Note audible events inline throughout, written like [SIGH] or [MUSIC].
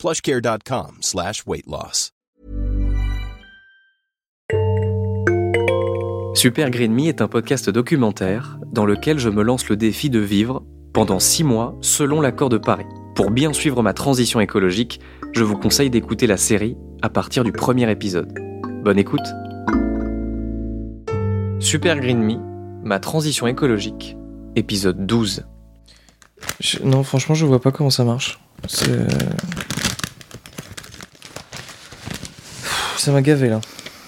plushcare.com slash weight loss. Super Green Me est un podcast documentaire dans lequel je me lance le défi de vivre pendant six mois selon l'accord de Paris. Pour bien suivre ma transition écologique, je vous conseille d'écouter la série à partir du premier épisode. Bonne écoute Super Green Me, ma transition écologique, épisode 12. non, franchement, je vois pas comment ça marche. C'est... Ça m'a gavé là.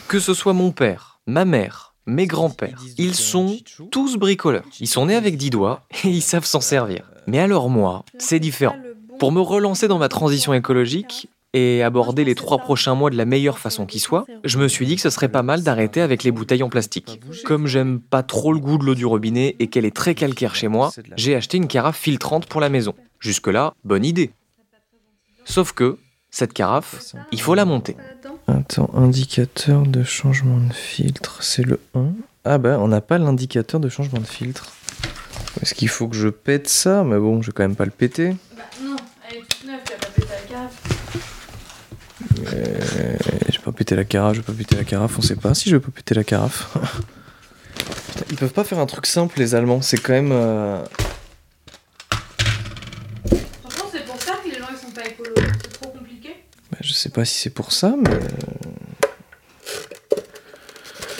Que ce soit mon père, ma mère, mes grands-pères, ils sont tous bricoleurs. Ils sont nés avec dix doigts et ils savent s'en servir. Mais alors moi, c'est différent. Pour me relancer dans ma transition écologique et aborder les trois prochains mois de la meilleure façon qui soit, je me suis dit que ce serait pas mal d'arrêter avec les bouteilles en plastique. Comme j'aime pas trop le goût de l'eau du robinet et qu'elle est très calcaire chez moi, j'ai acheté une carafe filtrante pour la maison. Jusque-là, bonne idée. Sauf que, cette carafe, il faut la monter. Attends, indicateur de changement de filtre, c'est le 1. Ah bah, on n'a pas l'indicateur de changement de filtre. Est-ce qu'il faut que je pète ça? Mais bon, je vais quand même pas le péter. Bah non, elle est toute neuve, tu vas pas péter la carafe. Euh, je vais pas péter la carafe, je vais pas péter la carafe, on sait pas si je vais pas péter la carafe. [LAUGHS] Putain, ils peuvent pas faire un truc simple, les Allemands, c'est quand même. euh, Franchement, c'est pour ça que les gens ils sont pas écolos. C'est trop compliqué. bah, je sais pas si c'est pour ça, mais.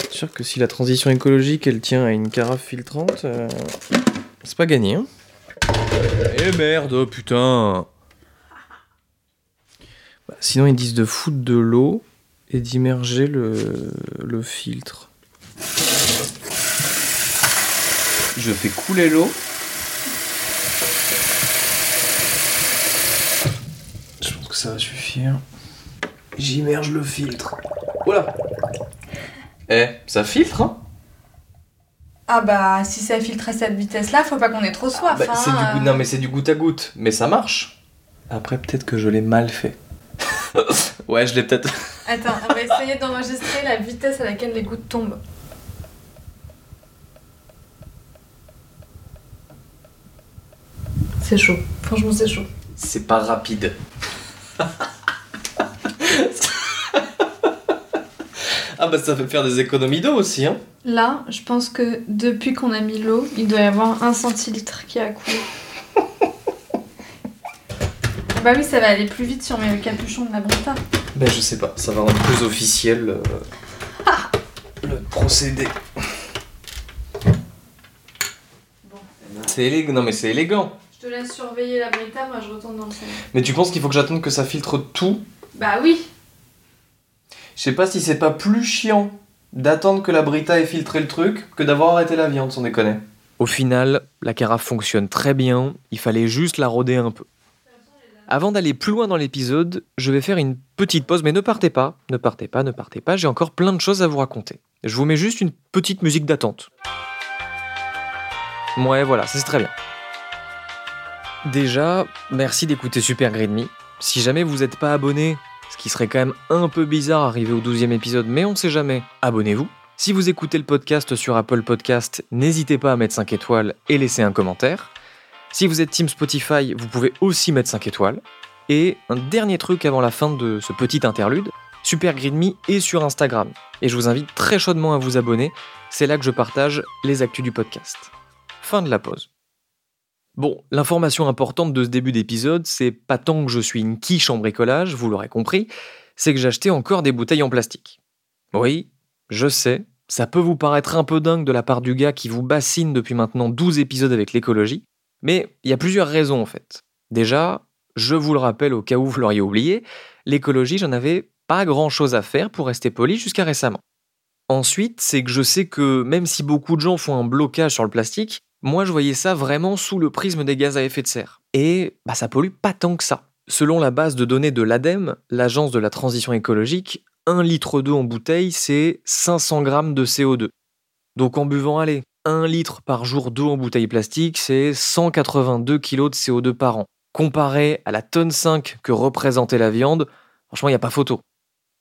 C'est sûr que si la transition écologique elle tient à une carafe filtrante, euh, c'est pas gagné. Hein Eh merde, putain Bah, Sinon, ils disent de foutre de l'eau et d'immerger le, le filtre. Je fais couler l'eau. Je pense que ça va suffire. J'immerge le filtre. Voilà. Eh, ça filtre, hein Ah bah, si ça filtre à cette vitesse-là, faut pas qu'on ait trop soif. Bah, hein, c'est du euh. goût, non mais c'est du goutte à goutte, mais ça marche. Après, peut-être que je l'ai mal fait. [LAUGHS] Ouais, je l'ai peut-être. Attends, on va essayer d'enregistrer la vitesse à laquelle les gouttes tombent. C'est chaud. Franchement, c'est chaud. C'est pas rapide. Ah bah ça fait faire des économies d'eau aussi, hein. Là, je pense que depuis qu'on a mis l'eau, il doit y avoir un centilitre qui a coulé. Ah [LAUGHS] bah oui, ça va aller plus vite si on met le capuchon de la Brita. Ben je sais pas, ça va rendre plus officiel euh, le procédé. Bon, C'est élégant, non mais c'est élégant. Je te laisse surveiller la Brita, moi je retourne dans le salon. Mais tu penses qu'il faut que j'attende que ça filtre tout? Bah oui Je sais pas si c'est pas plus chiant d'attendre que la Brita ait filtré le truc que d'avoir arrêté la viande, sans déconner. Au final, la carafe fonctionne très bien, il fallait juste la rôder un peu. Avant d'aller plus loin dans l'épisode, je vais faire une petite pause, mais ne partez pas, ne partez pas, ne partez pas, j'ai encore plein de choses à vous raconter. Je vous mets juste une petite musique d'attente. Ouais, voilà, c'est très bien. Déjà, merci d'écouter Super Me. Si jamais vous n'êtes pas abonné, qui serait quand même un peu bizarre arrivé au 12e épisode, mais on sait jamais, abonnez-vous. Si vous écoutez le podcast sur Apple Podcast, n'hésitez pas à mettre 5 étoiles et laisser un commentaire. Si vous êtes Team Spotify, vous pouvez aussi mettre 5 étoiles. Et un dernier truc avant la fin de ce petit interlude, Super Green Me est sur Instagram. Et je vous invite très chaudement à vous abonner, c'est là que je partage les actus du podcast. Fin de la pause. Bon, l'information importante de ce début d'épisode, c'est pas tant que je suis une quiche en bricolage, vous l'aurez compris, c'est que acheté encore des bouteilles en plastique. Oui, je sais, ça peut vous paraître un peu dingue de la part du gars qui vous bassine depuis maintenant 12 épisodes avec l'écologie, mais il y a plusieurs raisons en fait. Déjà, je vous le rappelle au cas où vous l'auriez oublié, l'écologie, j'en avais pas grand chose à faire pour rester poli jusqu'à récemment. Ensuite, c'est que je sais que même si beaucoup de gens font un blocage sur le plastique, moi je voyais ça vraiment sous le prisme des gaz à effet de serre. Et bah ça pollue pas tant que ça. Selon la base de données de l'ADEME, l'Agence de la transition écologique, 1 litre d'eau en bouteille, c'est 500 grammes de CO2. Donc en buvant, allez, 1 litre par jour d'eau en bouteille plastique, c'est 182 kg de CO2 par an. Comparé à la tonne 5 que représentait la viande, franchement, il n'y a pas photo.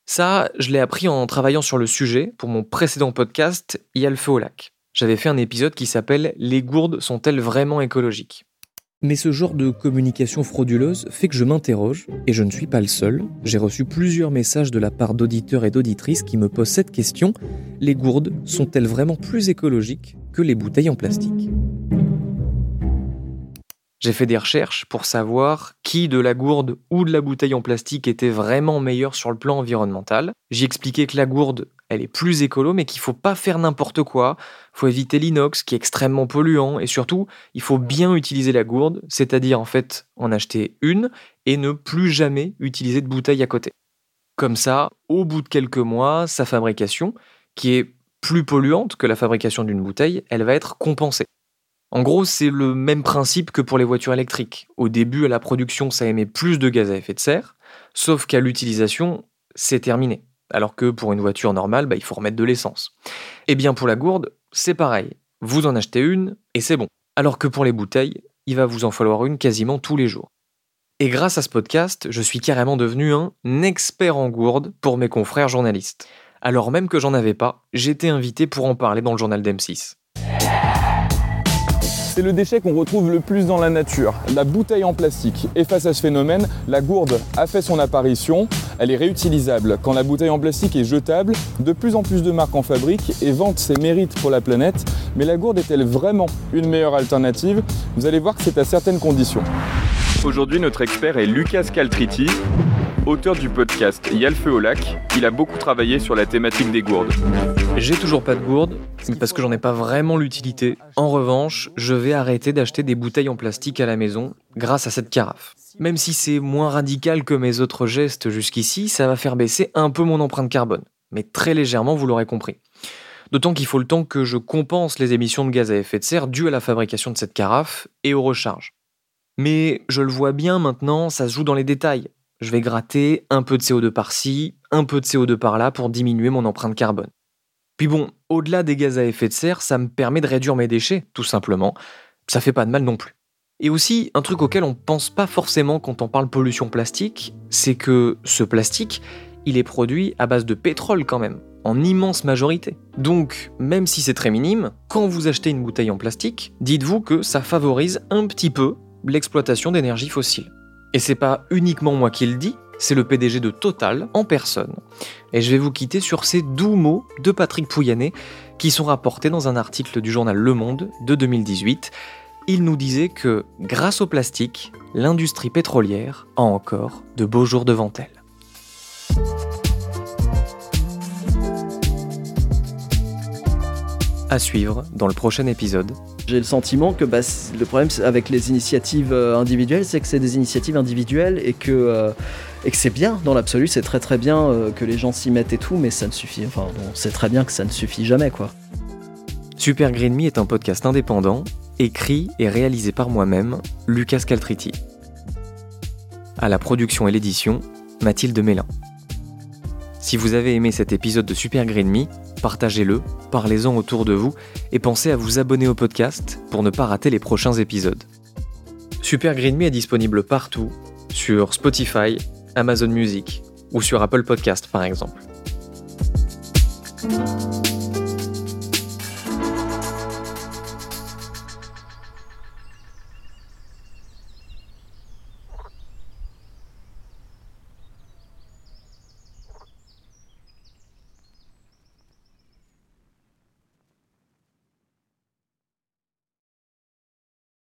Ça, je l'ai appris en travaillant sur le sujet pour mon précédent podcast, Il y a le feu au lac. J'avais fait un épisode qui s'appelle Les gourdes sont-elles vraiment écologiques? Mais ce genre de communication frauduleuse fait que je m'interroge, et je ne suis pas le seul. J'ai reçu plusieurs messages de la part d'auditeurs et d'auditrices qui me posent cette question. Les gourdes sont-elles vraiment plus écologiques que les bouteilles en plastique? J'ai fait des recherches pour savoir qui de la gourde ou de la bouteille en plastique était vraiment meilleur sur le plan environnemental. J'ai expliqué que la gourde, elle est plus écolo, mais qu'il faut pas faire n'importe quoi. Faut éviter l'inox, qui est extrêmement polluant, et surtout, il faut bien utiliser la gourde, c'est-à-dire en fait en acheter une et ne plus jamais utiliser de bouteille à côté. Comme ça, au bout de quelques mois, sa fabrication, qui est plus polluante que la fabrication d'une bouteille, elle va être compensée. En gros, c'est le même principe que pour les voitures électriques. Au début, à la production, ça émet plus de gaz à effet de serre, sauf qu'à l'utilisation, c'est terminé. Alors que pour une voiture normale, bah, il faut remettre de l'essence. Eh bien pour la gourde, c'est pareil. Vous en achetez une et c'est bon. Alors que pour les bouteilles, il va vous en falloir une quasiment tous les jours. Et grâce à ce podcast, je suis carrément devenu un expert en gourde pour mes confrères journalistes. Alors même que j'en avais pas, j'étais invité pour en parler dans le journal d'M6. C'est le déchet qu'on retrouve le plus dans la nature, la bouteille en plastique. Et face à ce phénomène, la gourde a fait son apparition. Elle est réutilisable. Quand la bouteille en plastique est jetable, de plus en plus de marques en fabriquent et vantent ses mérites pour la planète. Mais la gourde est-elle vraiment une meilleure alternative? Vous allez voir que c'est à certaines conditions. Aujourd'hui, notre expert est Lucas Caltriti, auteur du podcast lac. Il a beaucoup travaillé sur la thématique des gourdes. J'ai toujours pas de gourde parce que j'en ai pas vraiment l'utilité. En revanche, je vais arrêter d'acheter des bouteilles en plastique à la maison grâce à cette carafe. Même si c'est moins radical que mes autres gestes jusqu'ici, ça va faire baisser un peu mon empreinte carbone. Mais très légèrement, vous l'aurez compris. D'autant qu'il faut le temps que je compense les émissions de gaz à effet de serre dues à la fabrication de cette carafe et aux recharges. Mais je le vois bien maintenant, ça se joue dans les détails. Je vais gratter un peu de CO2 par-ci, un peu de CO2 par-là pour diminuer mon empreinte carbone. Puis bon, au-delà des gaz à effet de serre, ça me permet de réduire mes déchets, tout simplement. Ça fait pas de mal non plus. Et aussi, un truc auquel on pense pas forcément quand on parle pollution plastique, c'est que ce plastique, il est produit à base de pétrole quand même, en immense majorité. Donc, même si c'est très minime, quand vous achetez une bouteille en plastique, dites-vous que ça favorise un petit peu l'exploitation d'énergie fossile. Et c'est pas uniquement moi qui le dis, c'est le PDG de Total en personne. Et je vais vous quitter sur ces doux mots de Patrick Pouyanné qui sont rapportés dans un article du journal Le Monde de 2018. Il nous disait que grâce au plastique, l'industrie pétrolière a encore de beaux jours devant elle. À suivre dans le prochain épisode j'ai le sentiment que bah, le problème avec les initiatives euh, individuelles, c'est que c'est des initiatives individuelles et que, euh, et que c'est bien dans l'absolu, c'est très très bien euh, que les gens s'y mettent et tout, mais ça ne suffit. Enfin, on sait très bien que ça ne suffit jamais, quoi. Super Green Me est un podcast indépendant, écrit et réalisé par moi-même, Lucas Caltriti. À la production et l'édition, Mathilde Mélin. Si vous avez aimé cet épisode de Super Green Me, partagez-le, parlez-en autour de vous et pensez à vous abonner au podcast pour ne pas rater les prochains épisodes. Super Green Me est disponible partout, sur Spotify, Amazon Music ou sur Apple Podcast par exemple.